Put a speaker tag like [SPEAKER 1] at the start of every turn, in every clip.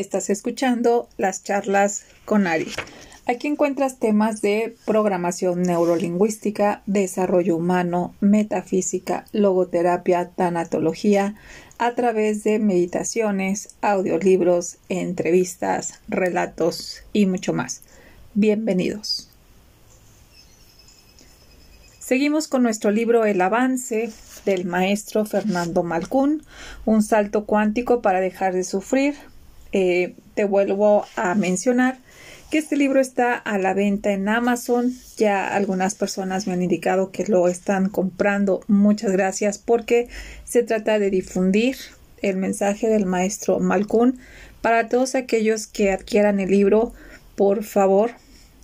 [SPEAKER 1] Estás escuchando las charlas con Ari. Aquí encuentras temas de programación neurolingüística, desarrollo humano, metafísica, logoterapia, tanatología, a través de meditaciones, audiolibros, entrevistas, relatos y mucho más. Bienvenidos. Seguimos con nuestro libro El avance del maestro Fernando Malcún, un salto cuántico para dejar de sufrir. Eh, te vuelvo a mencionar que este libro está a la venta en Amazon. Ya algunas personas me han indicado que lo están comprando. Muchas gracias porque se trata de difundir el mensaje del maestro Malcún para todos aquellos que adquieran el libro. Por favor,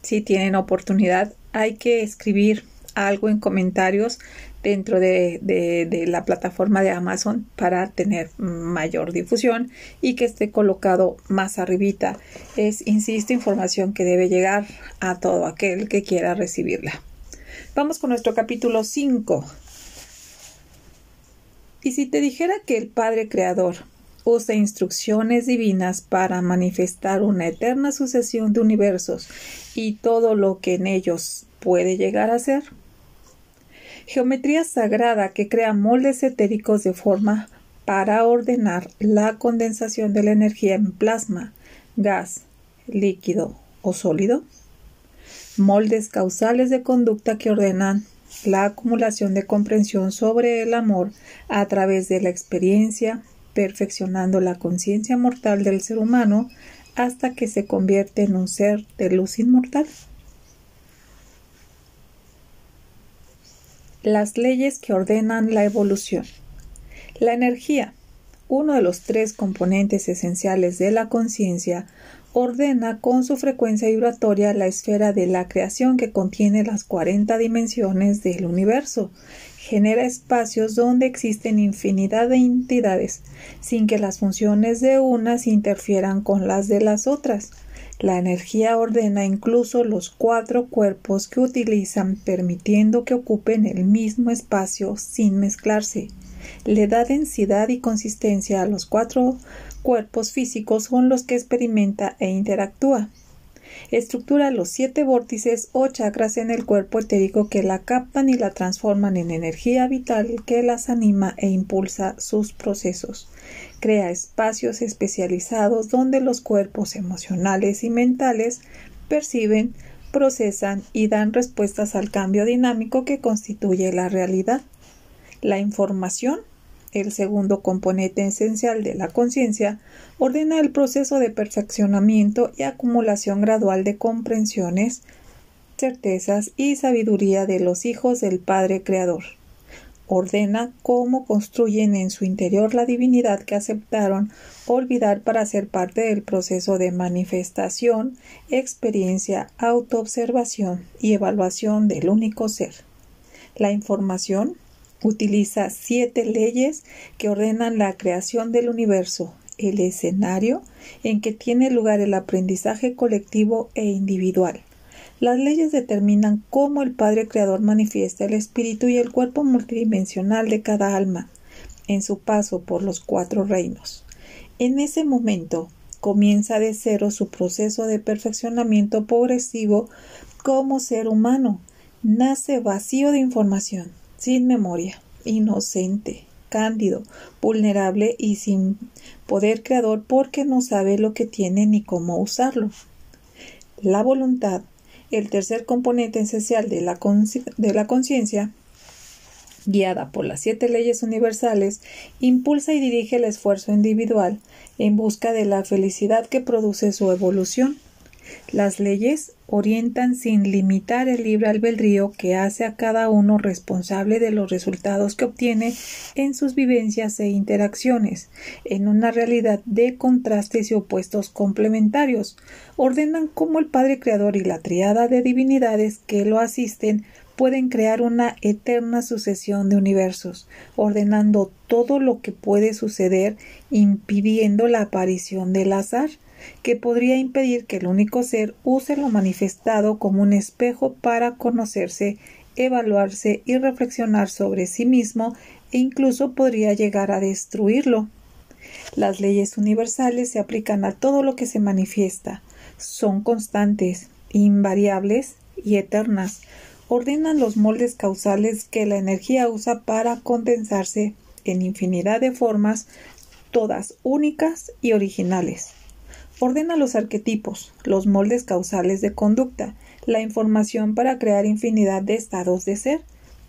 [SPEAKER 1] si tienen oportunidad, hay que escribir algo en comentarios dentro de, la plataforma de Amazon para tener mayor difusión y que esté colocado más arribita. Es, insisto, información que debe llegar a todo aquel que quiera recibirla. Vamos con nuestro capítulo 5. Y si te dijera que el Padre Creador usa instrucciones divinas para manifestar una eterna sucesión de universos y todo lo que en ellos puede llegar a ser, geometría sagrada que crea moldes etéricos de forma para ordenar la condensación de la energía en plasma, gas, líquido o sólido, moldes causales de conducta que ordenan la acumulación de comprensión sobre el amor a través de la experiencia, perfeccionando la conciencia mortal del ser humano hasta que se convierte en un ser de luz inmortal. Las leyes que ordenan la evolución. La energía, uno de los tres componentes esenciales de la conciencia, ordena con su frecuencia vibratoria la esfera de la creación que contiene las 40 dimensiones del universo. Genera espacios donde existen infinidad de entidades, sin que las funciones de unas interfieran con las de las otras. La energía ordena incluso los cuatro cuerpos que utilizan, permitiendo que ocupen el mismo espacio sin mezclarse. Le da densidad y consistencia a los cuatro cuerpos físicos con los que experimenta e interactúa. Estructura los siete vórtices o chakras en el cuerpo etérico que la captan y la transforman en energía vital que las anima e impulsa sus procesos crea espacios especializados donde los cuerpos emocionales y mentales perciben, procesan y dan respuestas al cambio dinámico que constituye la realidad. La información, el segundo componente esencial de la conciencia, ordena el proceso de perfeccionamiento y acumulación gradual de comprensiones, certezas y sabiduría de los hijos del Padre Creador ordena cómo construyen en su interior la divinidad que aceptaron olvidar para ser parte del proceso de manifestación, experiencia, autoobservación y evaluación del único ser. La información utiliza siete leyes que ordenan la creación del universo, el escenario en que tiene lugar el aprendizaje colectivo e individual, las leyes determinan cómo el Padre Creador manifiesta el espíritu y el cuerpo multidimensional de cada alma en su paso por los cuatro reinos. En ese momento comienza de cero su proceso de perfeccionamiento progresivo como ser humano. Nace vacío de información, sin memoria, inocente, cándido, vulnerable y sin poder creador porque no sabe lo que tiene ni cómo usarlo. La voluntad el tercer componente esencial de la conciencia, guiada por las siete leyes universales, impulsa y dirige el esfuerzo individual en busca de la felicidad que produce su evolución. Las leyes orientan sin limitar el libre albedrío que hace a cada uno responsable de los resultados que obtiene en sus vivencias e interacciones, en una realidad de contrastes y opuestos complementarios. Ordenan cómo el Padre Creador y la triada de divinidades que lo asisten pueden crear una eterna sucesión de universos, ordenando todo lo que puede suceder, impidiendo la aparición del azar que podría impedir que el único ser use lo manifestado como un espejo para conocerse, evaluarse y reflexionar sobre sí mismo e incluso podría llegar a destruirlo. Las leyes universales se aplican a todo lo que se manifiesta. Son constantes, invariables y eternas. Ordenan los moldes causales que la energía usa para condensarse en infinidad de formas, todas únicas y originales. Ordena los arquetipos, los moldes causales de conducta, la información para crear infinidad de estados de ser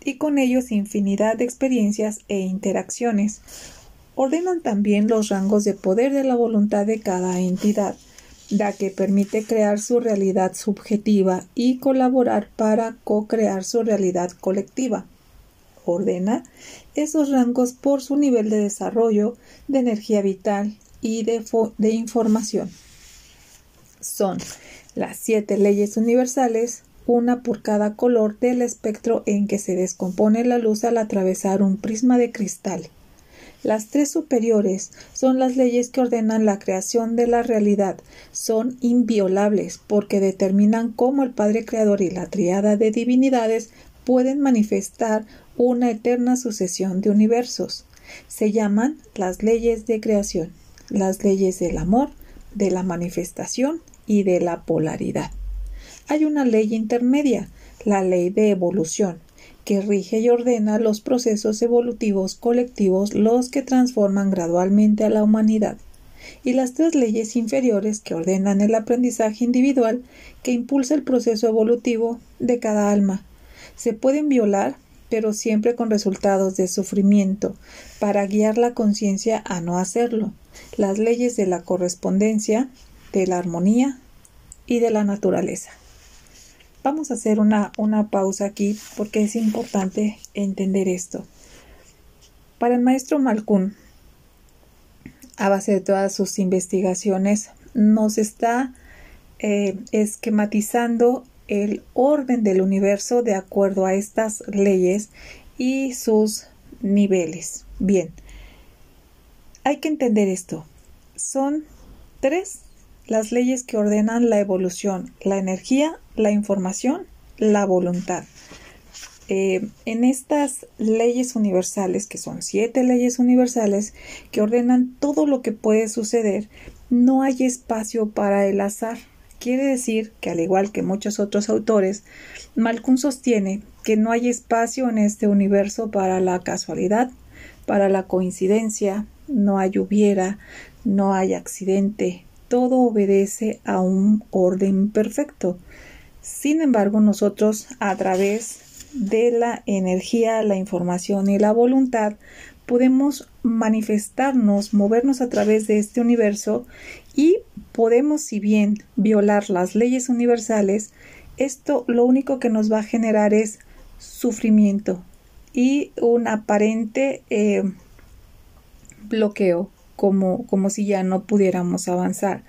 [SPEAKER 1] y con ellos infinidad de experiencias e interacciones. Ordenan también los rangos de poder de la voluntad de cada entidad, la que permite crear su realidad subjetiva y colaborar para co-crear su realidad colectiva. Ordena esos rangos por su nivel de desarrollo, de energía vital y de, de información. Son las siete leyes universales, una por cada color del espectro en que se descompone la luz al atravesar un prisma de cristal. Las tres superiores son las leyes que ordenan la creación de la realidad. Son inviolables porque determinan cómo el Padre Creador y la triada de divinidades pueden manifestar una eterna sucesión de universos. Se llaman las leyes de creación, las leyes del amor, de la manifestación y de la polaridad. Hay una ley intermedia, la ley de evolución, que rige y ordena los procesos evolutivos colectivos, los que transforman gradualmente a la humanidad, y las tres leyes inferiores que ordenan el aprendizaje individual que impulsa el proceso evolutivo de cada alma. Se pueden violar, pero siempre con resultados de sufrimiento, para guiar la conciencia a no hacerlo. Las leyes de la correspondencia, de la armonía y de la naturaleza. Vamos a hacer una, una pausa aquí porque es importante entender esto. Para el maestro Malkun, a base de todas sus investigaciones, nos está eh, esquematizando el orden del universo de acuerdo a estas leyes y sus niveles. Bien, hay que entender esto. Son tres las leyes que ordenan la evolución, la energía, la información, la voluntad. Eh, en estas leyes universales, que son siete leyes universales, que ordenan todo lo que puede suceder, no hay espacio para el azar. Quiere decir que, al igual que muchos otros autores, Malkun sostiene que no hay espacio en este universo para la casualidad, para la coincidencia, no hay hubiera, no hay accidente, todo obedece a un orden perfecto. Sin embargo, nosotros a través de la energía, la información y la voluntad podemos manifestarnos, movernos a través de este universo y podemos, si bien violar las leyes universales, esto lo único que nos va a generar es sufrimiento y un aparente eh, bloqueo como, como si ya no pudiéramos avanzar.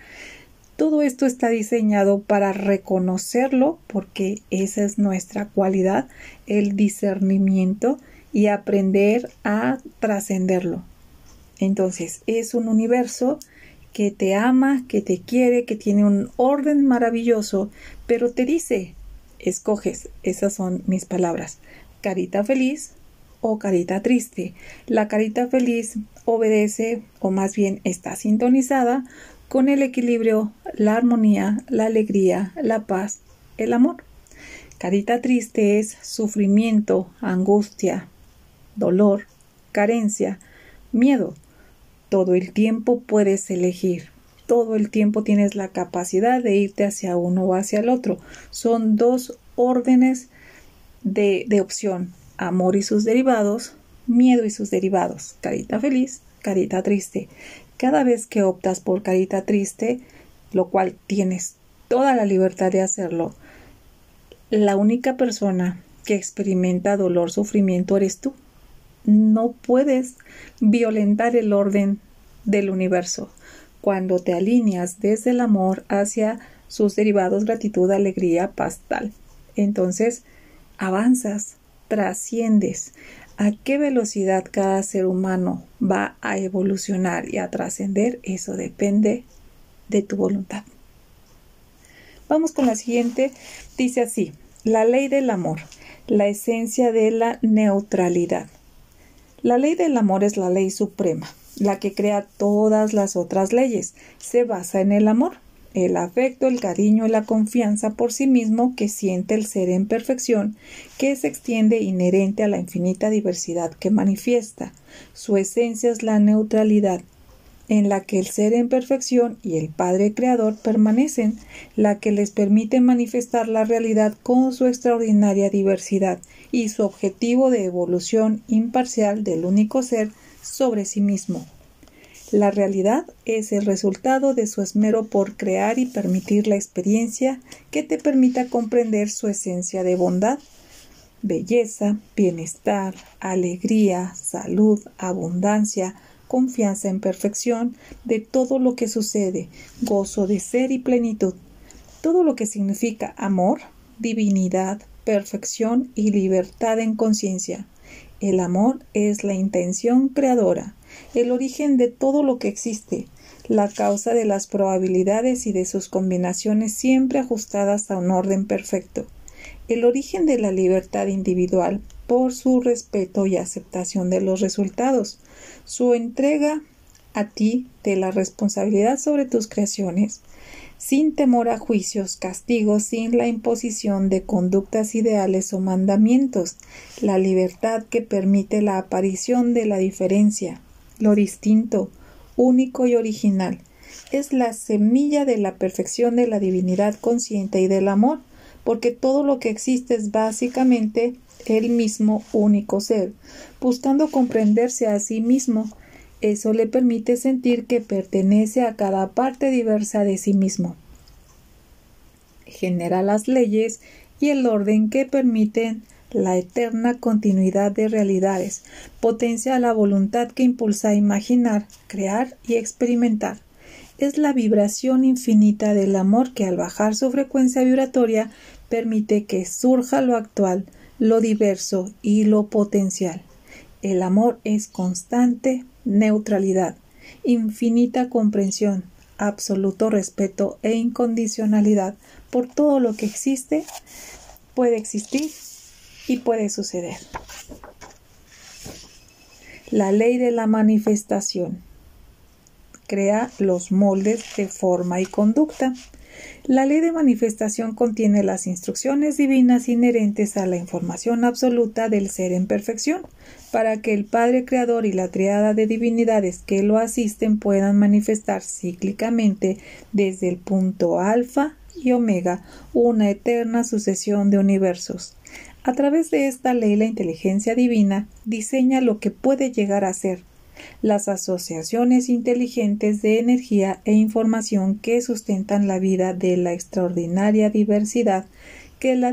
[SPEAKER 1] Todo esto está diseñado para reconocerlo porque esa es nuestra cualidad, el discernimiento y aprender a trascenderlo. Entonces, es un universo que te ama, que te quiere, que tiene un orden maravilloso, pero te dice, escoges, esas son mis palabras, carita feliz o carita triste. La carita feliz obedece o más bien está sintonizada con el equilibrio, la armonía, la alegría, la paz, el amor. Carita triste es sufrimiento, angustia, dolor, carencia, miedo. Todo el tiempo puedes elegir. Todo el tiempo tienes la capacidad de irte hacia uno o hacia el otro. Son dos órdenes de, de opción amor y sus derivados, miedo y sus derivados, carita feliz, carita triste. Cada vez que optas por carita triste, lo cual tienes toda la libertad de hacerlo, la única persona que experimenta dolor, sufrimiento eres tú. No puedes violentar el orden del universo cuando te alineas desde el amor hacia sus derivados gratitud, alegría, paz, tal. Entonces, avanzas, trasciendes, a qué velocidad cada ser humano va a evolucionar y a trascender, eso depende de tu voluntad. Vamos con la siguiente. Dice así, la ley del amor, la esencia de la neutralidad. La ley del amor es la ley suprema. la que crea todas las otras leyes. Se basa en el amor, el afecto, el cariño y la confianza por sí mismo que siente el ser en perfección, que se extiende inherente a la infinita diversidad que manifiesta. Su esencia es la neutralidad, en la que el ser en perfección y el Padre Creador permanecen, la que les permite manifestar la realidad con su extraordinaria diversidad y su objetivo de evolución imparcial del único ser sobre sí mismo. La realidad es el resultado de su esmero por crear y permitir la experiencia que te permita comprender su esencia de bondad, belleza, bienestar, alegría, salud, abundancia, confianza en perfección de todo lo que sucede, gozo de ser y plenitud, todo lo que significa amor, divinidad, perfección y libertad en conciencia. El amor es la intención creadora, el origen de todo lo que existe, la causa de las probabilidades y de sus combinaciones siempre ajustadas a un orden perfecto, el origen de la libertad individual por su respeto y aceptación de los resultados, su entrega a ti de la responsabilidad sobre tus creaciones, sin temor a juicios, castigos, sin la imposición de conductas ideales o mandamientos, la libertad que permite la aparición de la diferencia, lo distinto, único y original, es la semilla de la perfección de la divinidad consciente y del amor, porque todo lo que existe es básicamente el mismo único ser, buscando comprenderse a sí mismo, eso le permite sentir que pertenece a cada parte diversa de sí mismo. Genera las leyes y el orden que permiten la eterna continuidad de realidades, potencia la voluntad que impulsa a imaginar, crear y experimentar. Es la vibración infinita del amor que al bajar su frecuencia vibratoria permite que surja lo actual, lo diverso y lo potencial. El amor es constante, neutralidad, infinita comprensión, absoluto respeto e incondicionalidad por todo lo que existe, puede existir y puede suceder. La ley de la manifestación crea los moldes de forma y conducta. La ley de manifestación contiene las instrucciones divinas inherentes a la información absoluta del ser en perfección, para que el Padre Creador y la triada de divinidades que lo asisten puedan manifestar cíclicamente desde el punto alfa y omega una eterna sucesión de universos. A través de esta ley la inteligencia divina diseña lo que puede llegar a ser, las asociaciones inteligentes de energía e información que sustentan la vida de la extraordinaria diversidad que la,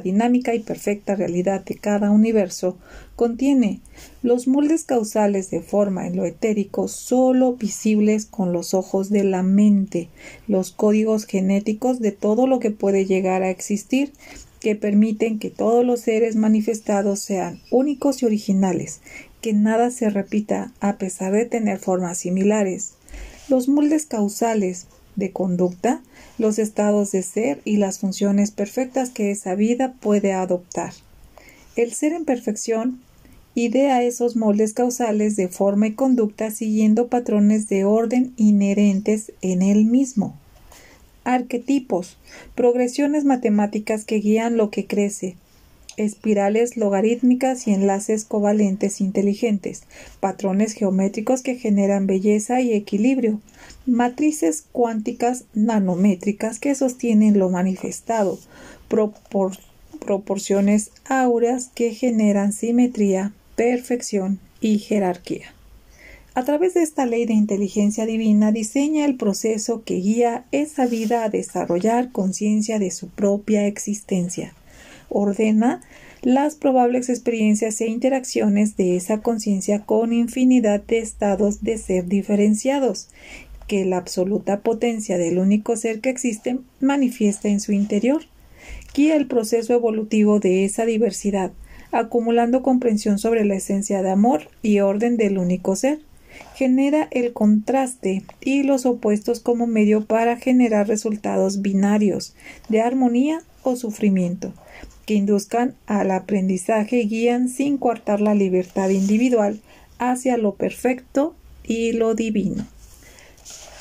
[SPEAKER 1] dinámica y perfecta realidad de cada universo contiene. Los moldes causales de forma en lo etérico solo visibles con los ojos de la mente, los códigos genéticos de todo lo que puede llegar a existir que permiten que todos los seres manifestados sean únicos y originales, que nada se repita a pesar de tener formas similares. Los moldes causales de conducta, los estados de ser y las funciones perfectas que esa vida puede adoptar. El ser en perfección idea esos moldes causales de forma y conducta siguiendo patrones de orden inherentes en él mismo. Arquetipos, progresiones matemáticas que guían lo que crece, espirales logarítmicas y enlaces covalentes inteligentes, patrones geométricos que generan belleza y equilibrio, matrices cuánticas nanométricas que sostienen lo manifestado, proporciones áureas que generan simetría, perfección y jerarquía. A través de esta ley de inteligencia divina diseña el proceso que guía esa vida a desarrollar conciencia de su propia existencia ordena las probables experiencias e interacciones de esa conciencia con infinidad de estados de ser diferenciados, que la absoluta potencia del único ser que existe manifiesta en su interior. Guía el proceso evolutivo de esa diversidad, acumulando comprensión sobre la esencia de amor y orden del único ser. Genera el contraste y los opuestos como medio para generar resultados binarios de armonía o sufrimiento que induzcan al aprendizaje y guían sin coartar la libertad individual hacia lo perfecto y lo divino.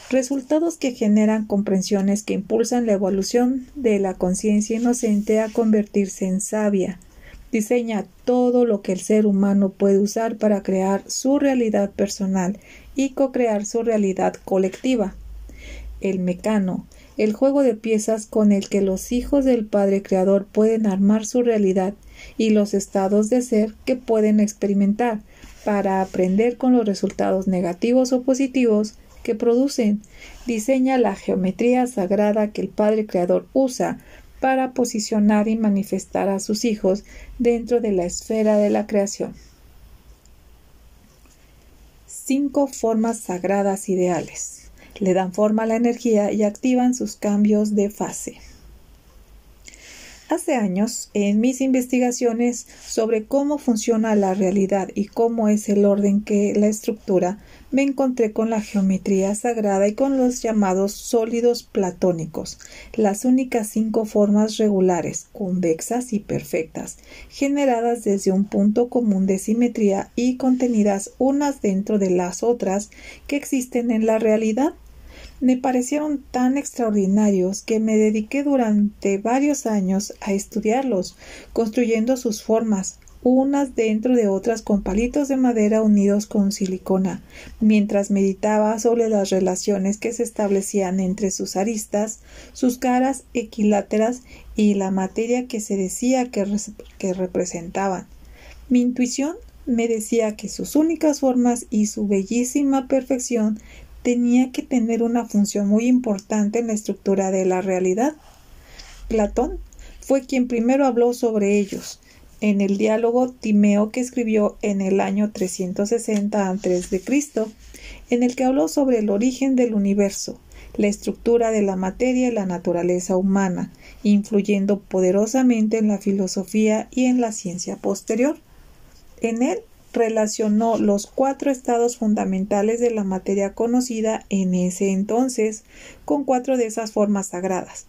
[SPEAKER 1] Resultados que generan comprensiones que impulsan la evolución de la conciencia inocente a convertirse en sabia. Diseña todo lo que el ser humano puede usar para crear su realidad personal y co-crear su realidad colectiva. El mecano, el juego de piezas con el que los hijos del Padre Creador pueden armar su realidad y los estados de ser que pueden experimentar para aprender con los resultados negativos o positivos que producen. Diseña la geometría sagrada que el Padre Creador usa para posicionar y manifestar a sus hijos dentro de la esfera de la creación. Cinco formas sagradas ideales. Le dan forma a la energía y activan sus cambios de fase. Hace años, en mis investigaciones sobre cómo funciona la realidad y cómo es el orden que la estructura, me encontré con la geometría sagrada y con los llamados sólidos platónicos, las únicas cinco formas regulares, convexas y perfectas, generadas desde un punto común de simetría y contenidas unas dentro de las otras que existen en la realidad me parecieron tan extraordinarios que me dediqué durante varios años a estudiarlos, construyendo sus formas, unas dentro de otras con palitos de madera unidos con silicona, mientras meditaba sobre las relaciones que se establecían entre sus aristas, sus caras equiláteras y la materia que se decía que, que representaban. Mi intuición me decía que sus únicas formas y su bellísima perfección tenía que tener una función muy importante en la estructura de la realidad. Platón fue quien primero habló sobre ellos en el diálogo Timeo que escribió en el año 360 a.C., en el que habló sobre el origen del universo, la estructura de la materia y la naturaleza humana, influyendo poderosamente en la filosofía y en la ciencia posterior. En él relacionó los cuatro estados fundamentales de la materia conocida en ese entonces con cuatro de esas formas sagradas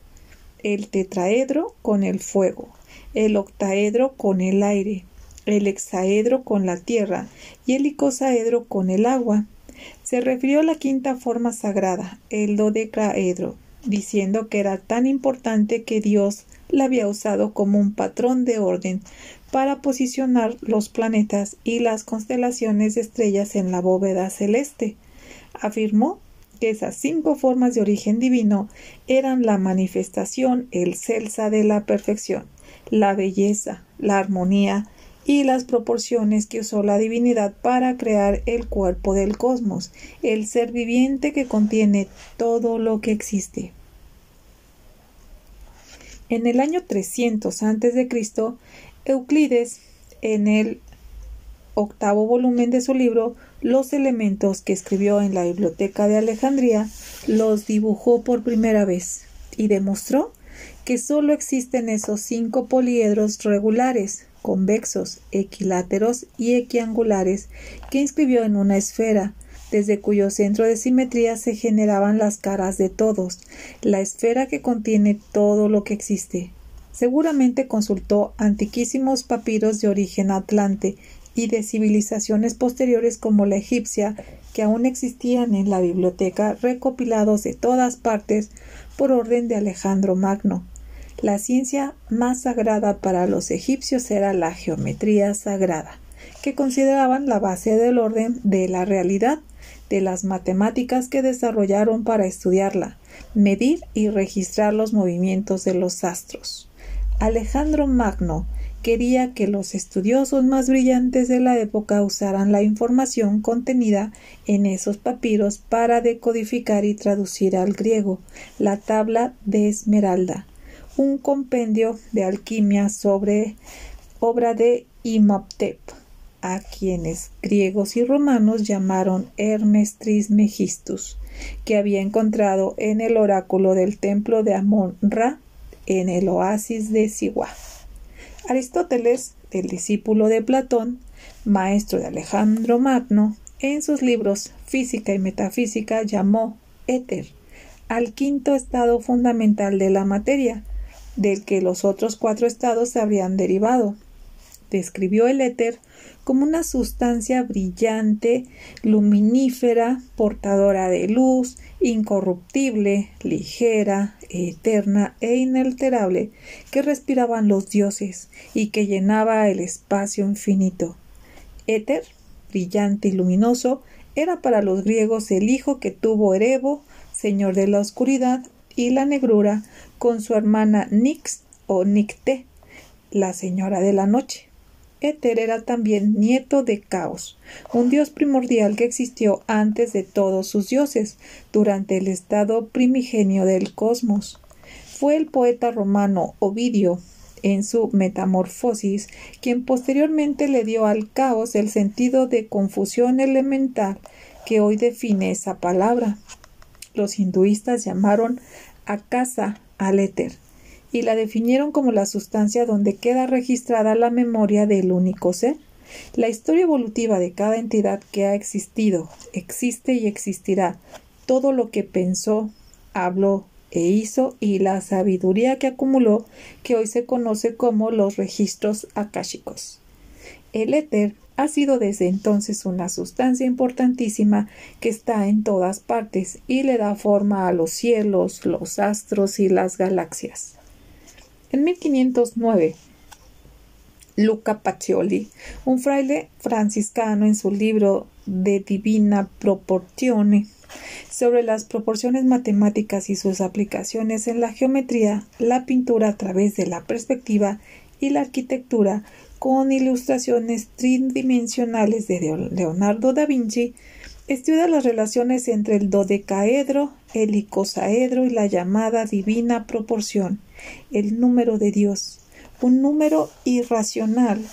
[SPEAKER 1] el tetraedro con el fuego, el octaedro con el aire, el hexaedro con la tierra y el icosaedro con el agua. Se refirió a la quinta forma sagrada, el dodecaedro, diciendo que era tan importante que Dios la había usado como un patrón de orden para posicionar los planetas y las constelaciones de estrellas en la bóveda celeste. Afirmó que esas cinco formas de origen divino eran la manifestación, el celsa de la perfección, la belleza, la armonía y las proporciones que usó la divinidad para crear el cuerpo del cosmos, el ser viviente que contiene todo lo que existe. En el año 300 a.C., Euclides, en el octavo volumen de su libro, Los elementos que escribió en la Biblioteca de Alejandría, los dibujó por primera vez y demostró que sólo existen esos cinco poliedros regulares, convexos, equiláteros y equiangulares que inscribió en una esfera, desde cuyo centro de simetría se generaban las caras de todos, la esfera que contiene todo lo que existe. Seguramente consultó antiquísimos papiros de origen atlante y de civilizaciones posteriores como la egipcia, que aún existían en la biblioteca recopilados de todas partes por orden de Alejandro Magno. La ciencia más sagrada para los egipcios era la geometría sagrada, que consideraban la base del orden de la realidad de las matemáticas que desarrollaron para estudiarla, medir y registrar los movimientos de los astros. Alejandro Magno quería que los estudiosos más brillantes de la época usaran la información contenida en esos papiros para decodificar y traducir al griego la tabla de Esmeralda, un compendio de alquimia sobre obra de Imhotep a quienes griegos y romanos llamaron Hermes Trismegistus, que había encontrado en el oráculo del templo de Amon-Ra en el oasis de Siwa. Aristóteles, el discípulo de Platón, maestro de Alejandro Magno, en sus libros Física y Metafísica llamó éter al quinto estado fundamental de la materia, del que los otros cuatro estados se habrían derivado, describió el éter como una sustancia brillante, luminífera, portadora de luz, incorruptible, ligera, eterna e inalterable, que respiraban los dioses y que llenaba el espacio infinito. Éter, brillante y luminoso, era para los griegos el hijo que tuvo Erebo, señor de la oscuridad y la negrura, con su hermana Nix o Nicté, la señora de la noche. Éter era también nieto de Caos, un dios primordial que existió antes de todos sus dioses, durante el estado primigenio del cosmos. Fue el poeta romano Ovidio, en su Metamorfosis, quien posteriormente le dio al caos el sentido de confusión elemental que hoy define esa palabra. Los hinduistas llamaron a casa al éter, y la definieron como la sustancia donde queda registrada la memoria del único ser. La historia evolutiva de cada entidad que ha existido, existe y existirá, todo lo que pensó, habló e hizo y la sabiduría que acumuló que hoy se conoce como los registros akáshicos. El éter ha sido desde entonces una sustancia importantísima que está en todas partes y le da forma a los cielos, los astros y las galaxias. En 1509, Luca Pacioli, un fraile franciscano en su libro De Divina Proportione, sobre las proporciones matemáticas y sus aplicaciones en la geometría, la pintura a través de la perspectiva y la arquitectura, con ilustraciones tridimensionales de Leonardo da Vinci, estudia las relaciones entre el dodecaedro, el icosaedro y la llamada divina proporción, el número de Dios, un número irracional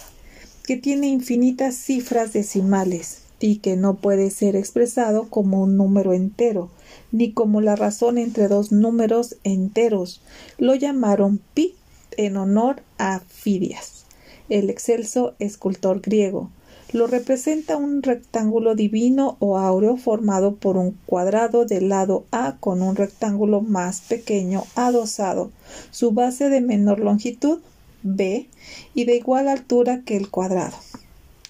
[SPEAKER 1] que tiene infinitas cifras decimales y que no puede ser expresado como un número entero, ni como la razón entre dos números enteros. Lo llamaron pi en honor a Fidias, el excelso escultor griego, lo representa un rectángulo divino o áureo formado por un cuadrado del lado A con un rectángulo más pequeño adosado, su base de menor longitud B y de igual altura que el cuadrado.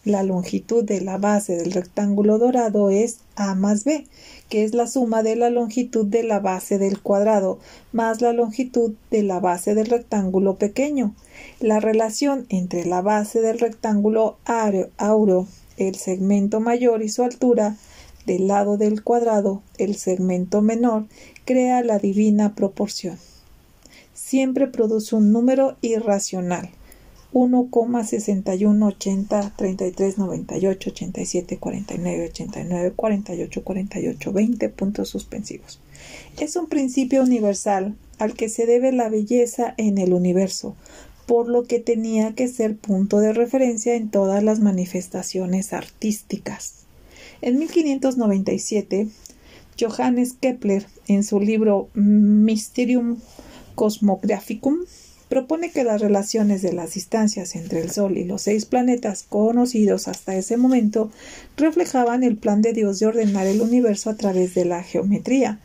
[SPEAKER 1] La longitud de la base del rectángulo dorado es A más B, que es la suma de la longitud de la base del cuadrado más la longitud de la base del rectángulo pequeño. La relación entre la base del rectángulo áureo, el segmento mayor y su altura, del lado del cuadrado, el segmento menor, crea la divina proporción. Siempre produce un número irracional. 1,61 80 33 98 87 49 89 48 48 20 puntos suspensivos. Es un principio universal al que se debe la belleza en el universo, por lo que tenía que ser punto de referencia en todas las manifestaciones artísticas. En 1597, Johannes Kepler, en su libro Mysterium Cosmographicum, propone que las relaciones de las distancias entre el Sol y los seis planetas conocidos hasta ese momento reflejaban el plan de Dios de ordenar el universo a través de la geometría,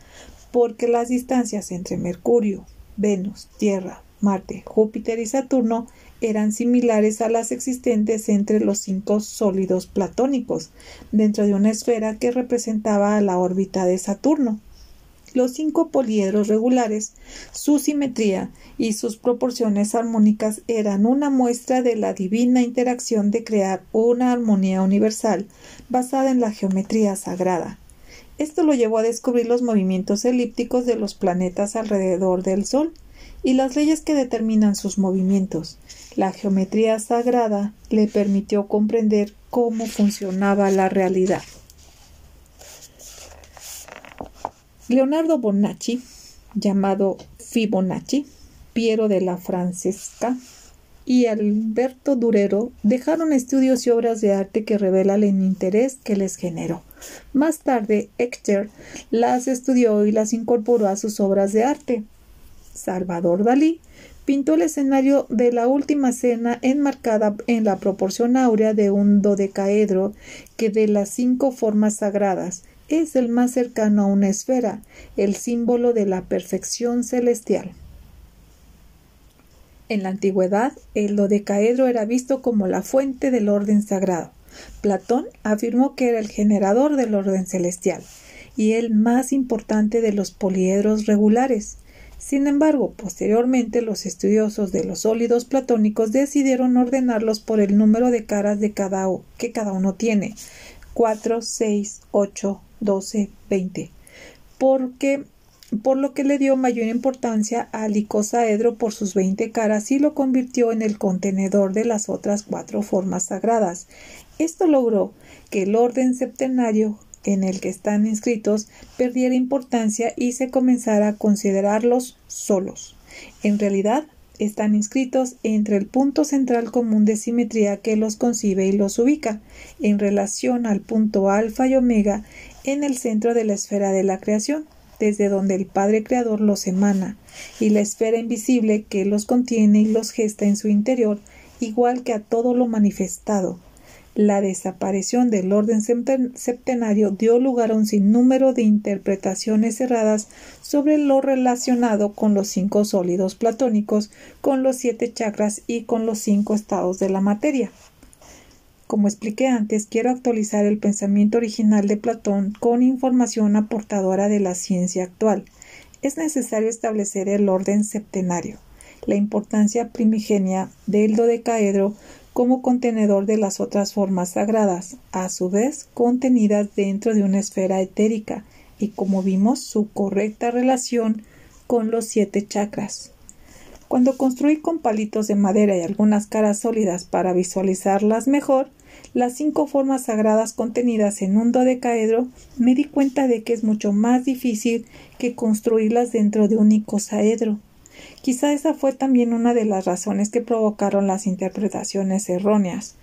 [SPEAKER 1] porque las distancias entre Mercurio, Venus, Tierra, Marte, Júpiter y Saturno eran similares a las existentes entre los cinco sólidos platónicos, dentro de una esfera que representaba a la órbita de Saturno. Los cinco poliedros regulares, su simetría y sus proporciones armónicas eran una muestra de la divina interacción de crear una armonía universal basada en la geometría sagrada. Esto lo llevó a descubrir los movimientos elípticos de los planetas alrededor del Sol y las leyes que determinan sus movimientos. La geometría sagrada le permitió comprender cómo funcionaba la realidad. Leonardo Bonacci, llamado Fibonacci, Piero de la Francesca y Alberto Durero dejaron estudios y obras de arte que revelan el interés que les generó. Más tarde, Hector las estudió y las incorporó a sus obras de arte. Salvador Dalí pintó el escenario de la última cena enmarcada en la proporción áurea de un dodecaedro que de las cinco formas sagradas es el más cercano a una esfera, el símbolo de la perfección celestial. En la antigüedad, el dodecaedro era visto como la fuente del orden sagrado. Platón afirmó que era el generador del orden celestial y el más importante de los poliedros regulares. Sin embargo, posteriormente los estudiosos de los sólidos platónicos decidieron ordenarlos por el número de caras de cada que cada uno tiene 4, 6, 8, 12, 20 porque por lo que le dio mayor importancia al icosaedro por sus veinte caras y lo convirtió en el contenedor de las otras cuatro formas sagradas. Esto logró que el orden septenario en el que están inscritos perdiera importancia y se comenzara a considerarlos solos. En realidad, están inscritos entre el punto central común de simetría que los concibe y los ubica, en relación al punto alfa y omega en el centro de la esfera de la creación desde donde el Padre Creador los emana, y la esfera invisible que los contiene y los gesta en su interior, igual que a todo lo manifestado. La desaparición del orden septenario dio lugar a un sinnúmero de interpretaciones erradas sobre lo relacionado con los cinco sólidos platónicos, con los siete chakras y con los cinco estados de la materia. Como expliqué antes, quiero actualizar el pensamiento original de Platón con información aportadora de la ciencia actual. Es necesario establecer el orden septenario, la importancia primigenia del dodecaedro como contenedor de las otras formas sagradas, a su vez contenidas dentro de una esfera etérica, y como vimos su correcta relación con los siete chakras. Cuando construí con palitos de madera y algunas caras sólidas para visualizarlas mejor, las cinco formas sagradas contenidas en un dodecaedro, me di cuenta de que es mucho más difícil que construirlas dentro de un icosaedro. Quizá esa fue también una de las razones que provocaron las interpretaciones erróneas.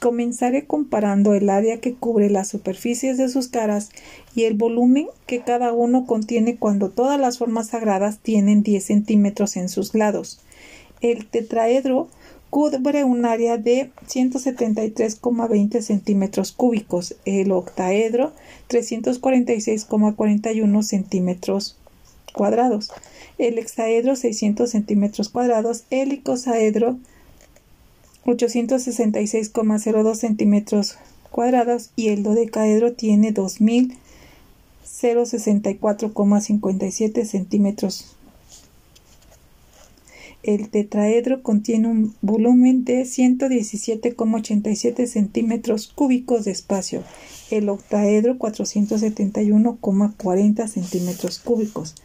[SPEAKER 1] Comenzaré comparando el área que cubre las superficies de sus caras y el volumen que cada uno contiene cuando todas las formas sagradas tienen 10 centímetros en sus lados. El tetraedro cubre un área de 173,20 centímetros cúbicos, el octaedro 346,41 centímetros cuadrados, el hexaedro 600 centímetros cuadrados, el icosaedro 866,02 centímetros cuadrados y el dodecaedro tiene 2064,57 centímetros el tetraedro contiene un volumen de 117,87 centímetros cúbicos de espacio, el octaedro 471,40 centímetros cúbicos,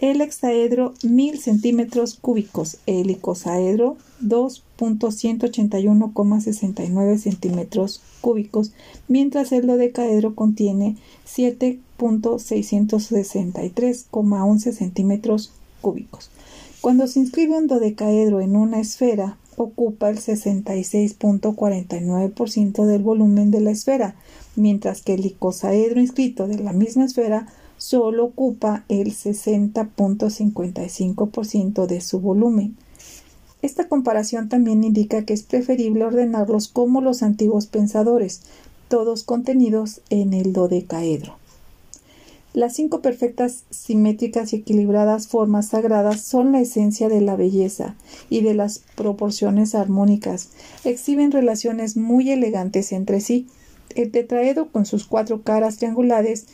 [SPEAKER 1] el hexaedro 1000 centímetros cúbicos, el icosaedro 2.181,69 centímetros cúbicos, mientras el dodecaedro contiene 7.663,11 centímetros cúbicos. Cuando se inscribe un dodecaedro en una esfera, ocupa el 66.49% del volumen de la esfera, mientras que el icosaedro inscrito de la misma esfera solo ocupa el 60.55% de su volumen. Esta comparación también indica que es preferible ordenarlos como los antiguos pensadores, todos contenidos en el dodecaedro. Las cinco perfectas, simétricas y equilibradas formas sagradas son la esencia de la belleza y de las proporciones armónicas. Exhiben relaciones muy elegantes entre sí. El tetraedro con sus cuatro caras triangulares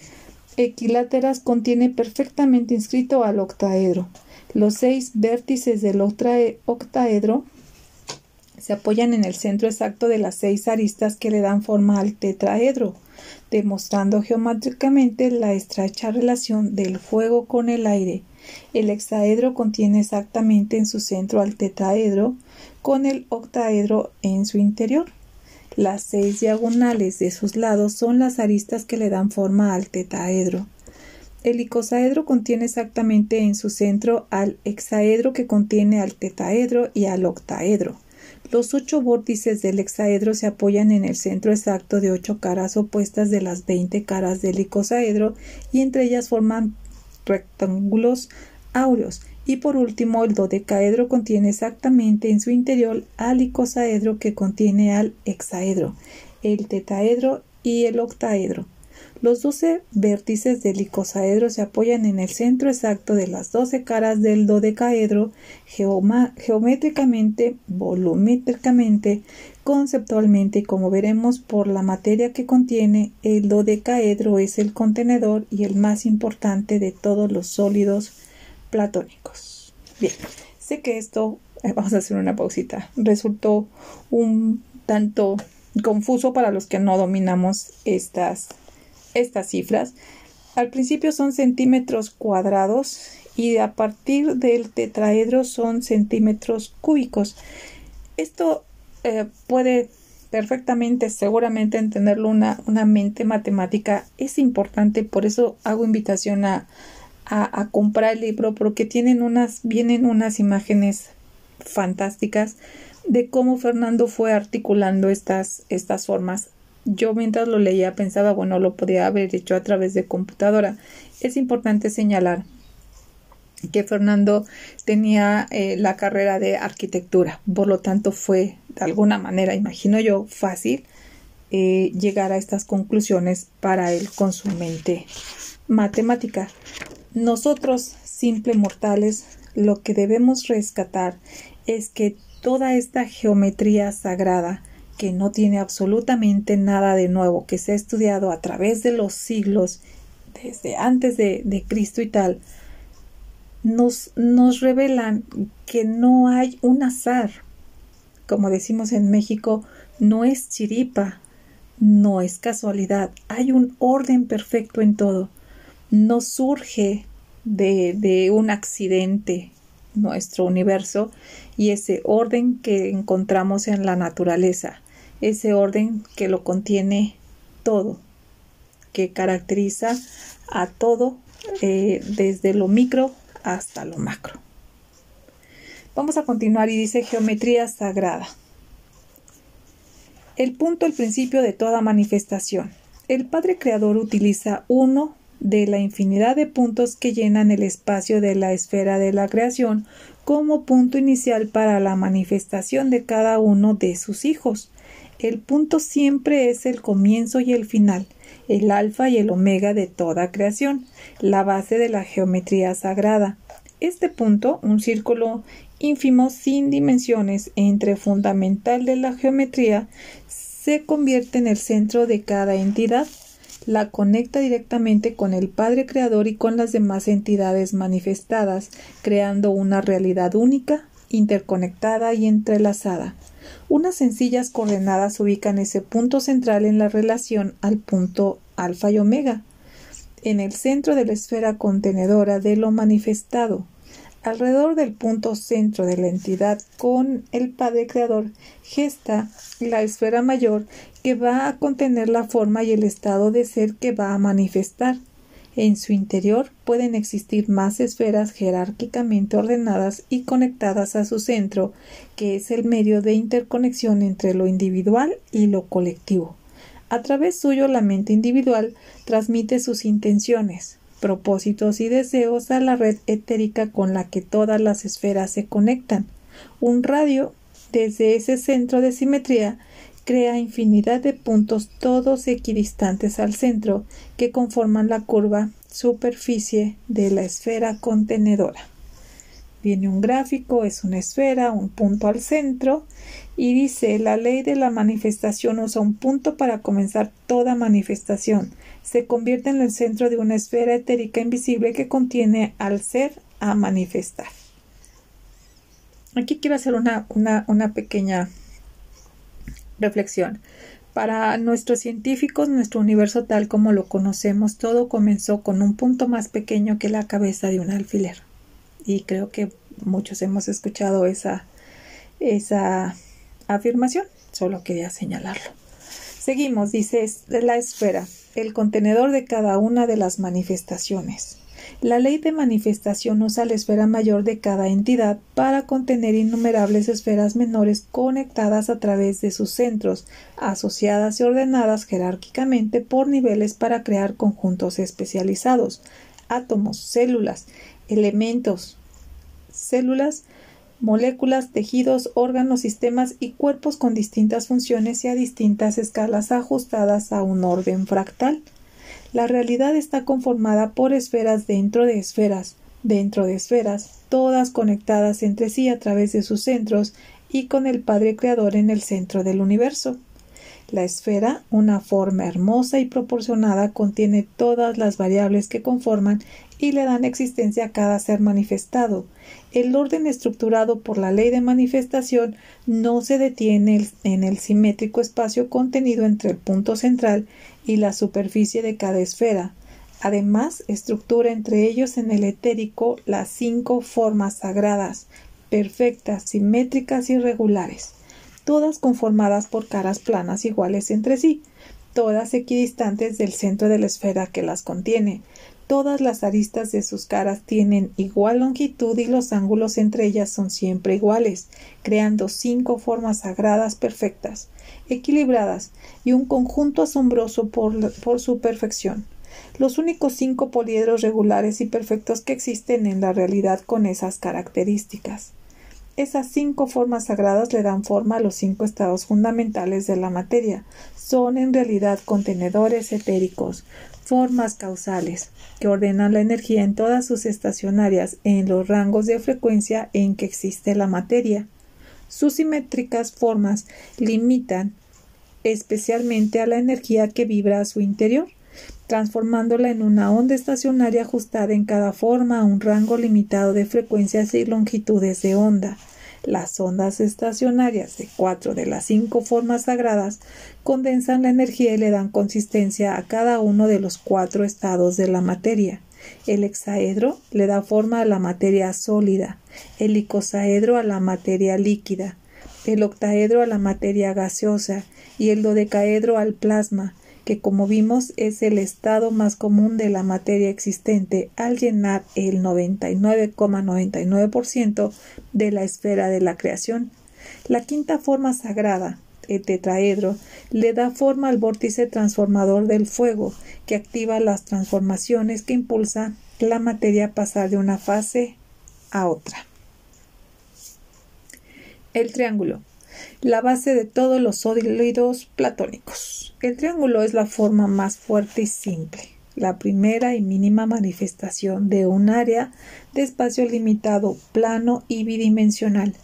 [SPEAKER 1] equiláteras contiene perfectamente inscrito al octaedro. Los seis vértices del octaedro se apoyan en el centro exacto de las seis aristas que le dan forma al tetraedro demostrando geométricamente la estrecha relación del fuego con el aire. El hexaedro contiene exactamente en su centro al tetraedro, con el octaedro en su interior. Las seis diagonales de sus lados son las aristas que le dan forma al tetraedro. El icosaedro contiene exactamente en su centro al hexaedro que contiene al tetaedro y al octaedro. Los ocho vórtices del hexaedro se apoyan en el centro exacto de ocho caras opuestas de las veinte caras del icosaedro y entre ellas forman rectángulos áureos. Y por último, el dodecaedro contiene exactamente en su interior al icosaedro que contiene al hexaedro, el tetaedro y el octaedro. Los doce vértices del icosaedro se apoyan en el centro exacto de las doce caras del dodecaedro geométricamente, volumétricamente, conceptualmente como veremos por la materia que contiene, el dodecaedro es el contenedor y el más importante de todos los sólidos platónicos. Bien, sé que esto, eh, vamos a hacer una pausita, resultó un tanto confuso para los que no dominamos estas estas cifras. Al principio son centímetros cuadrados y a partir del tetraedro son centímetros cúbicos. Esto eh, puede perfectamente, seguramente entenderlo una, una, mente matemática es importante, por eso hago invitación a, a, comprar el libro, porque tienen unas, vienen unas imágenes fantásticas de cómo Fernando fue articulando estas, estas formas yo mientras lo leía pensaba, bueno, lo podía haber hecho a través de computadora. Es importante señalar que Fernando tenía eh, la carrera de arquitectura, por lo tanto fue de alguna manera, imagino yo, fácil eh, llegar a estas conclusiones para él con su mente matemática. Nosotros, simples mortales, lo que debemos rescatar es que toda esta geometría sagrada que no tiene absolutamente nada de nuevo, que se ha estudiado a través de los siglos, desde antes de, Cristo y tal, nos, nos revelan que no hay un azar. Como decimos en México, no es chiripa, no es casualidad, hay un orden perfecto en todo. No surge de, de un accidente nuestro universo y ese orden que encontramos en la naturaleza ese orden que lo contiene todo, que caracteriza a todo eh, desde lo micro hasta lo macro. Vamos a continuar y dice geometría sagrada. El punto, el principio de toda manifestación. El Padre Creador utiliza uno de la infinidad de puntos que llenan el espacio de la esfera de la creación como punto inicial para la manifestación de cada uno de sus hijos. El punto siempre es el comienzo y el final, el alfa y el omega de toda creación, la base de la geometría sagrada. Este punto, un círculo ínfimo sin dimensiones entre fundamental de la geometría, se convierte en el centro de cada entidad, la conecta directamente con el Padre Creador y con las demás entidades manifestadas, creando una realidad única, interconectada y entrelazada. Unas sencillas coordenadas ubican ese punto central en la relación al punto alfa y omega, en el centro de la esfera contenedora de lo manifestado. Alrededor del punto centro de la entidad con el Padre Creador gesta la esfera mayor que va a contener la forma y el estado de ser que va a manifestar. En su interior pueden existir más esferas jerárquicamente ordenadas y conectadas a su centro, que es el medio de interconexión entre lo individual y lo colectivo. A través suyo la mente individual transmite sus intenciones, propósitos y deseos a la red etérica con la que todas las esferas se conectan. Un radio desde ese centro de simetría crea infinidad de puntos todos equidistantes al centro que conforman la curva superficie de la esfera contenedora. Viene un gráfico, es una esfera, un punto al centro y dice la ley de la manifestación usa un punto para comenzar toda manifestación. Se convierte en el centro de una esfera etérica invisible que contiene al ser a manifestar. Aquí quiero hacer una, una, una pequeña Reflexión. Para nuestros científicos, nuestro universo tal como lo conocemos, todo comenzó con un punto más pequeño que la cabeza de un alfiler. Y creo que muchos hemos escuchado esa, esa afirmación, solo quería señalarlo. Seguimos, dice la esfera, el contenedor de cada una de las manifestaciones. La ley de manifestación usa la esfera mayor de cada entidad para contener innumerables esferas menores conectadas a través de sus centros, asociadas y ordenadas jerárquicamente por niveles para crear conjuntos especializados, átomos, células, elementos, células, moléculas, tejidos, órganos, sistemas y cuerpos con distintas funciones y a distintas escalas ajustadas a un orden fractal. La realidad está conformada por esferas dentro de esferas, dentro de esferas, todas conectadas entre sí a través de sus centros y con el Padre Creador en el centro del universo. La esfera, una forma hermosa y proporcionada, contiene todas las variables que conforman y le dan existencia a cada ser manifestado. El orden estructurado por la ley de manifestación no se detiene en el simétrico espacio contenido entre el punto central y la superficie de cada esfera. Además, estructura entre ellos en el etérico las cinco formas sagradas, perfectas, simétricas y regulares todas conformadas por caras planas iguales entre sí, todas equidistantes del centro de la esfera que las contiene. Todas las aristas de sus caras tienen igual longitud y los ángulos entre ellas son siempre iguales, creando cinco formas sagradas perfectas, equilibradas y un conjunto asombroso por, su perfección. Los únicos cinco poliedros regulares y perfectos que existen en la realidad con esas características. Esas cinco formas sagradas le dan forma a los cinco estados fundamentales de la materia. Son en realidad contenedores etéricos, formas causales, que ordenan la energía en todas sus estacionarias en los rangos de frecuencia en que existe la materia. Sus simétricas formas limitan especialmente a la energía que vibra a su interior transformándola en una onda estacionaria ajustada en cada forma a un rango limitado de frecuencias y longitudes de onda. Las ondas estacionarias de cuatro de las cinco formas sagradas condensan la energía y le dan consistencia a cada uno de los cuatro estados de la materia. El hexaedro le da forma a la materia sólida, el icosaedro a la materia líquida, el octaedro a la materia gaseosa y el dodecaedro al plasma, que como vimos es el estado más común de la materia existente al llenar el 99,99% de la esfera de la creación. La quinta forma sagrada, el tetraedro, le da forma al vórtice transformador del fuego, que activa las transformaciones que impulsan la materia a pasar de una fase a otra. El triángulo la base de todos los sólidos platónicos. El triángulo es la forma más fuerte y simple, la primera y mínima manifestación de un área de espacio limitado, plano y bidimensional.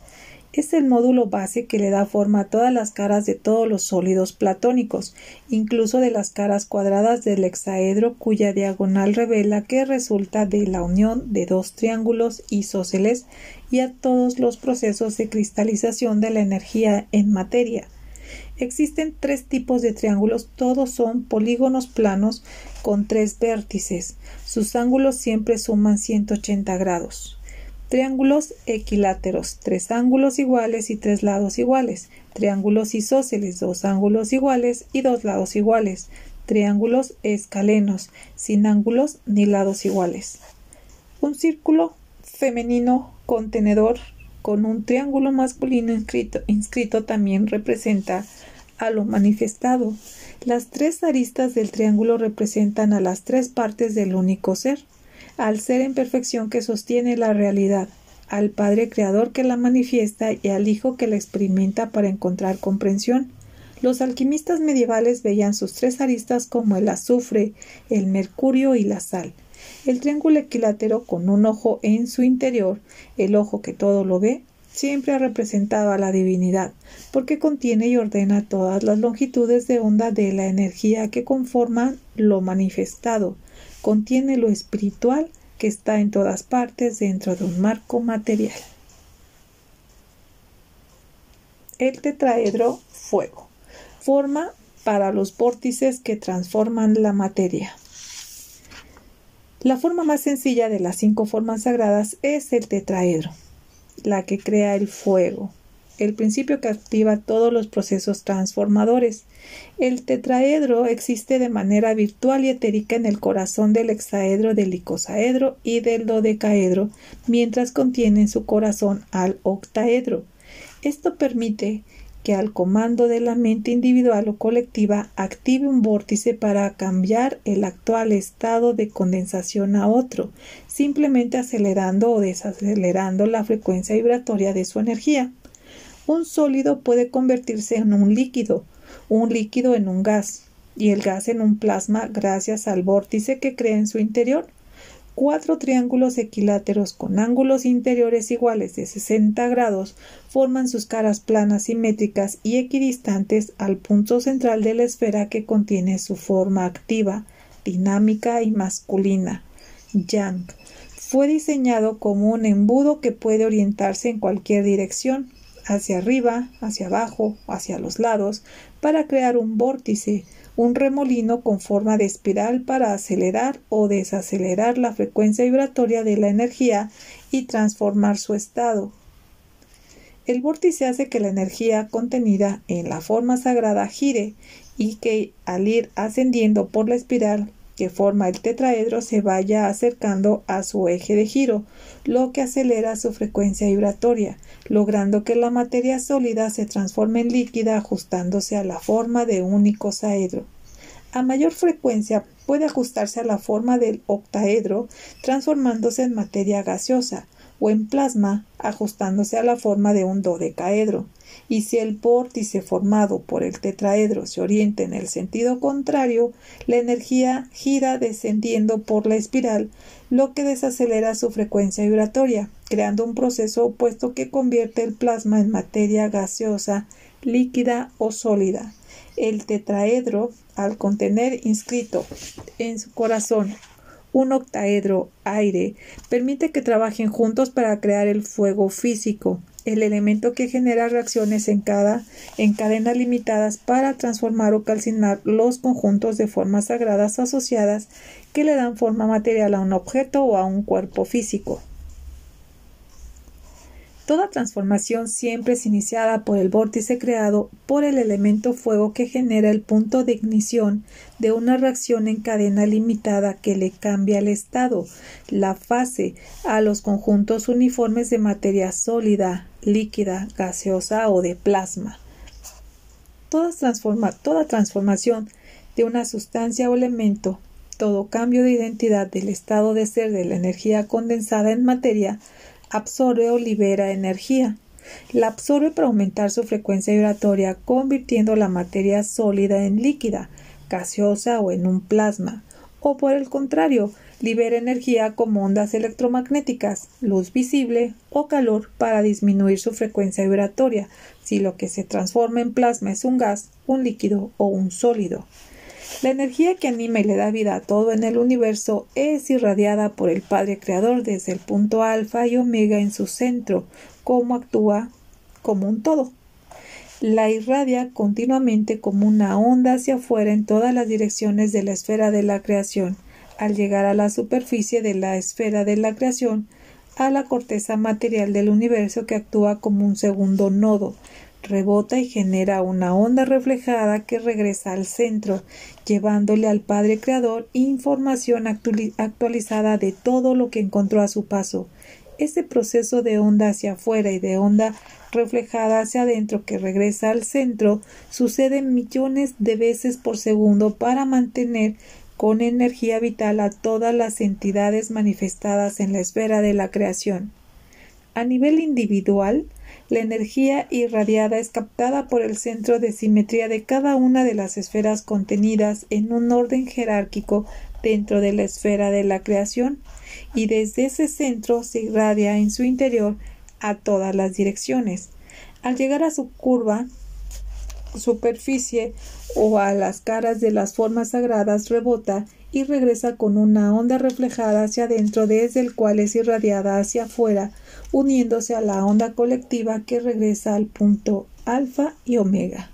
[SPEAKER 1] Es el módulo base que le da forma a todas las caras de todos los sólidos platónicos, incluso de las caras cuadradas del hexaedro cuya diagonal revela que resulta de la unión de dos triángulos isósceles y a todos los procesos de cristalización de la energía en materia. Existen tres tipos de triángulos, todos son polígonos planos con tres vértices. Sus ángulos siempre suman 180 grados. Triángulos equiláteros, tres ángulos iguales y tres lados iguales. Triángulos isósceles, dos ángulos iguales y dos lados iguales. Triángulos escalenos, sin ángulos ni lados iguales. Un círculo femenino contenedor con un triángulo masculino inscrito, inscrito también representa a lo manifestado. Las tres aristas del triángulo representan a las tres partes del único ser, al ser en perfección que sostiene la realidad, al Padre Creador que la manifiesta y al Hijo que la experimenta para encontrar comprensión. Los alquimistas medievales veían sus tres aristas como el azufre, el mercurio y la sal, el triángulo equilátero con un ojo en su interior, el ojo que todo lo ve, siempre ha representado a la divinidad, porque contiene y ordena todas las longitudes de onda de la energía que conforman lo manifestado, contiene lo espiritual que está en todas partes dentro de un marco material. El tetraedro fuego. Forma para los vórtices que transforman la materia. La forma más sencilla de las cinco formas sagradas es el tetraedro, la que crea el fuego, el principio que activa todos los procesos transformadores. El tetraedro existe de manera virtual y etérica en el corazón del hexaedro, del icosaedro y del dodecaedro, mientras contiene en su corazón al octaedro. Esto permite que al comando de la mente individual o colectiva active un vórtice para cambiar el actual estado de condensación a otro, simplemente acelerando o desacelerando la frecuencia vibratoria de su energía. Un sólido puede convertirse en un líquido, un líquido en un gas, y el gas en un plasma gracias al vórtice que crea en su interior. Cuatro triángulos equiláteros con ángulos interiores iguales de 60 grados forman sus caras planas simétricas y equidistantes al punto central de la esfera que contiene su forma activa, dinámica y masculina, yang. Fue diseñado como un embudo que puede orientarse en cualquier dirección, hacia arriba, hacia abajo, hacia los lados, para crear un vórtice, un remolino con forma de espiral para acelerar o desacelerar la frecuencia vibratoria de la energía y transformar su estado. El vórtice hace que la energía contenida en la forma sagrada gire y que al ir ascendiendo por la espiral que forma el tetraedro se vaya acercando a su eje de giro, lo que acelera su frecuencia vibratoria, logrando que la materia sólida se transforme en líquida ajustándose a la forma de un icosaedro. A mayor frecuencia puede ajustarse a la forma del octaedro, transformándose en materia gaseosa, o en plasma, ajustándose a la forma de un dodecaedro y si el vórtice formado por el tetraedro se orienta en el sentido contrario, la energía gira descendiendo por la espiral, lo que desacelera su frecuencia vibratoria, creando un proceso opuesto que convierte el plasma en materia gaseosa, líquida o sólida. El tetraedro, al contener inscrito en su corazón un octaedro aire, permite que trabajen juntos para crear el fuego físico, el elemento que genera reacciones en, cada, en cadenas limitadas para transformar o calcinar los conjuntos de formas sagradas asociadas que le dan forma material a un objeto o a un cuerpo físico. Toda transformación siempre es iniciada por el vórtice creado por el elemento fuego que genera el punto de ignición de una reacción en cadena limitada que le cambia el estado, la fase, a los conjuntos uniformes de materia sólida, líquida, gaseosa o de plasma. Toda, toda transformación de una sustancia o elemento, todo cambio de identidad del estado de ser de la energía condensada en materia, absorbe o libera energía. La absorbe para aumentar su frecuencia vibratoria, convirtiendo la materia sólida en líquida, gaseosa o en un plasma. O por el contrario, libera energía como ondas electromagnéticas, luz visible o calor para disminuir su frecuencia vibratoria, si lo que se transforma en plasma es un gas, un líquido o un sólido. La energía que anima y le da vida a todo en el universo es irradiada por el Padre Creador desde el punto alfa y omega en su centro, como actúa como un todo. La irradia continuamente como una onda hacia afuera en todas las direcciones de la esfera de la creación. Al llegar a la superficie de la esfera de la creación, a la corteza material del universo que actúa como un segundo nodo, rebota y genera una onda reflejada que regresa al centro, llevándole al Padre Creador información actualizada de todo lo que encontró a su paso. Este proceso de onda hacia afuera y de onda reflejada hacia adentro que regresa al centro sucede millones de veces por segundo para mantener con energía vital a todas las entidades manifestadas en la esfera de la creación. A nivel individual, la energía irradiada es captada por el centro de simetría de cada una de las esferas contenidas en un orden jerárquico dentro de la esfera de la creación y desde ese centro se irradia en su interior a todas las direcciones. Al llegar a su curva superficie o a las caras de las formas sagradas rebota y regresa con una onda reflejada hacia adentro desde el cual es irradiada hacia afuera uniéndose a la onda colectiva que regresa al punto alfa y omega.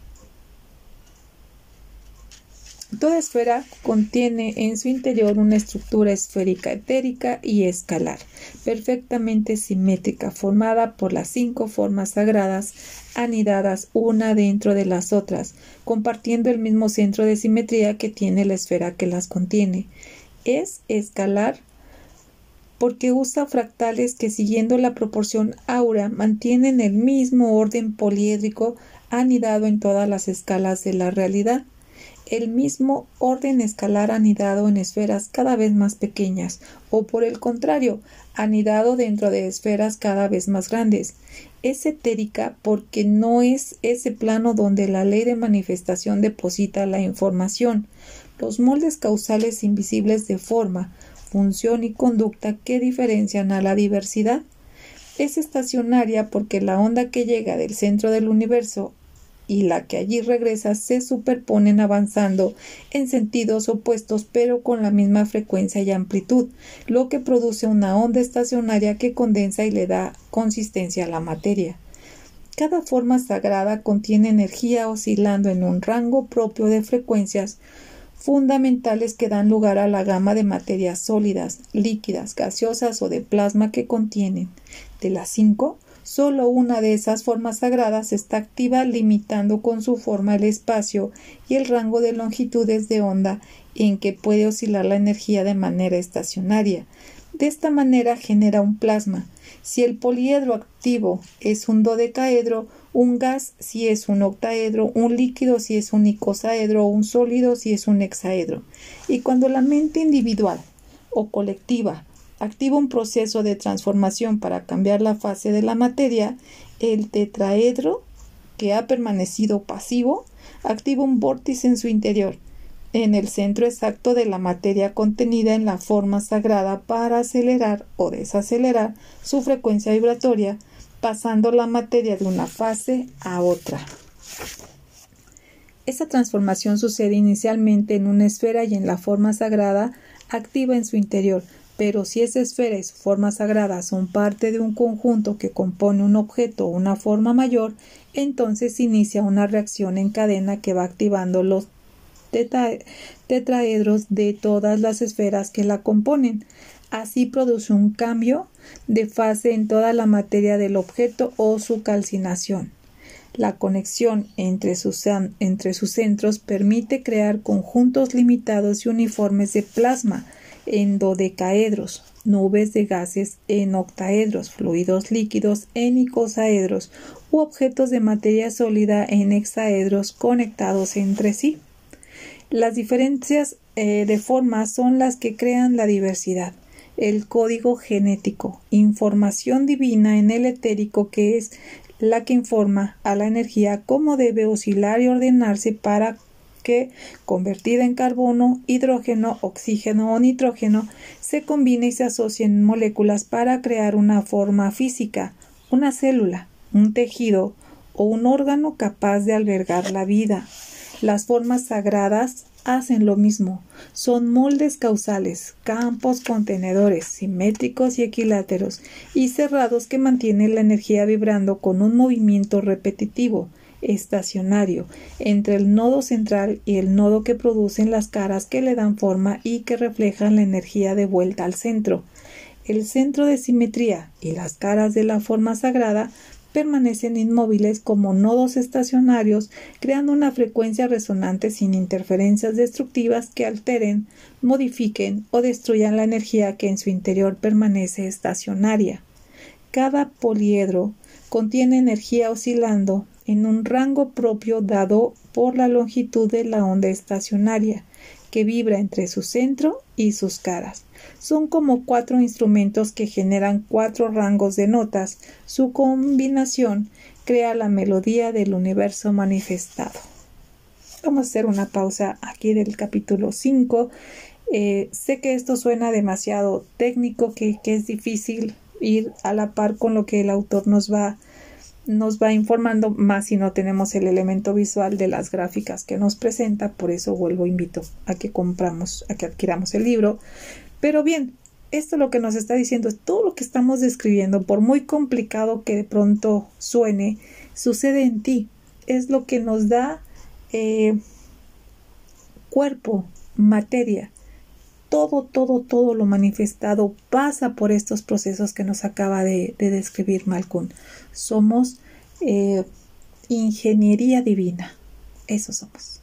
[SPEAKER 1] Toda esfera contiene en su interior una estructura esférica etérica y escalar, perfectamente simétrica, formada por las cinco formas sagradas, anidadas una dentro de las otras, compartiendo el mismo centro de simetría que tiene la esfera que las contiene. Es escalar porque usa fractales que siguiendo la proporción aura mantienen el mismo orden poliédrico anidado en todas las escalas de la realidad. el mismo orden escalar anidado en esferas cada vez más pequeñas, o por el contrario, anidado dentro de esferas cada vez más grandes. Es etérica porque no es ese plano donde la ley de manifestación deposita la información, los moldes causales invisibles de forma, función y conducta que diferencian a la diversidad. Es estacionaria porque la onda que llega del centro del universo y la que allí regresa se superponen avanzando en sentidos opuestos pero con la misma frecuencia y amplitud, lo que produce una onda estacionaria que condensa y le da consistencia a la materia. Cada forma sagrada contiene energía oscilando en un rango propio de frecuencias fundamentales que dan lugar a la gama de materias sólidas, líquidas, gaseosas o de plasma que contienen. De las cinco, Solo una de esas formas sagradas está activa limitando con su forma el espacio y el rango de longitudes de onda en que puede oscilar la energía de manera estacionaria. De esta manera genera un plasma. Si el poliedro activo es un dodecaedro, un gas si es un octaedro, un líquido si es un icosaedro, un sólido si es un hexaedro. Y cuando la mente individual o colectiva activa un proceso de transformación para cambiar la fase de la materia, el tetraedro, que ha permanecido pasivo, activa un vórtice en su interior, en el centro exacto de la materia contenida en la forma sagrada para acelerar o desacelerar su frecuencia vibratoria, pasando la materia de una fase a otra. Esa transformación sucede inicialmente en una esfera y en la forma sagrada activa en su interior, pero si esa esfera y su forma sagrada son parte de un conjunto que compone un objeto o una forma mayor, entonces inicia una reacción en cadena que va activando los tetraedros de todas las esferas que la componen. Así produce un cambio de fase en toda la materia del objeto o su calcinación. La conexión entre sus, centros permite crear conjuntos limitados y uniformes de plasma, en dodecaedros, nubes de gases en octaedros, fluidos líquidos en icosaedros u objetos de materia sólida en hexaedros conectados entre sí. Las diferencias eh, de forma son las que crean la diversidad. El código genético, información divina en el etérico que es la que informa a la energía cómo debe oscilar y ordenarse para que, convertida en carbono, hidrógeno, oxígeno o nitrógeno, se combina y se asocia en moléculas para crear una forma física, una célula, un tejido o un órgano capaz de albergar la vida. Las formas sagradas hacen lo mismo. Son moldes causales, campos contenedores, simétricos y equiláteros, y cerrados que mantienen la energía vibrando con un movimiento repetitivo, estacionario entre el nodo central y el nodo que producen las caras que le dan forma y que reflejan la energía de vuelta al centro. El centro de simetría y las caras de la forma sagrada permanecen inmóviles como nodos estacionarios, creando una frecuencia resonante sin interferencias destructivas que alteren, modifiquen o destruyan la energía que en su interior permanece estacionaria. Cada poliedro contiene energía oscilando en un rango propio dado por la longitud de la onda estacionaria, que vibra entre su centro y sus caras. Son como cuatro instrumentos que generan cuatro rangos de notas. Su combinación crea la melodía del universo manifestado. Vamos a hacer una pausa aquí del capítulo 5. Eh, sé que esto suena demasiado técnico, que, que es difícil ir a la par con lo que el autor nos va nos va informando más si no tenemos el elemento visual de las gráficas que nos presenta, por eso vuelvo invito a que compramos, a que adquiramos el libro. Pero bien, esto lo que nos está diciendo es todo lo que estamos describiendo, por muy complicado que de pronto suene, sucede en ti. Es lo que nos da eh, cuerpo, materia. Todo, todo, todo lo manifestado pasa por estos procesos que nos acaba de, describir Malcolm somos eh, ingeniería divina. Eso somos.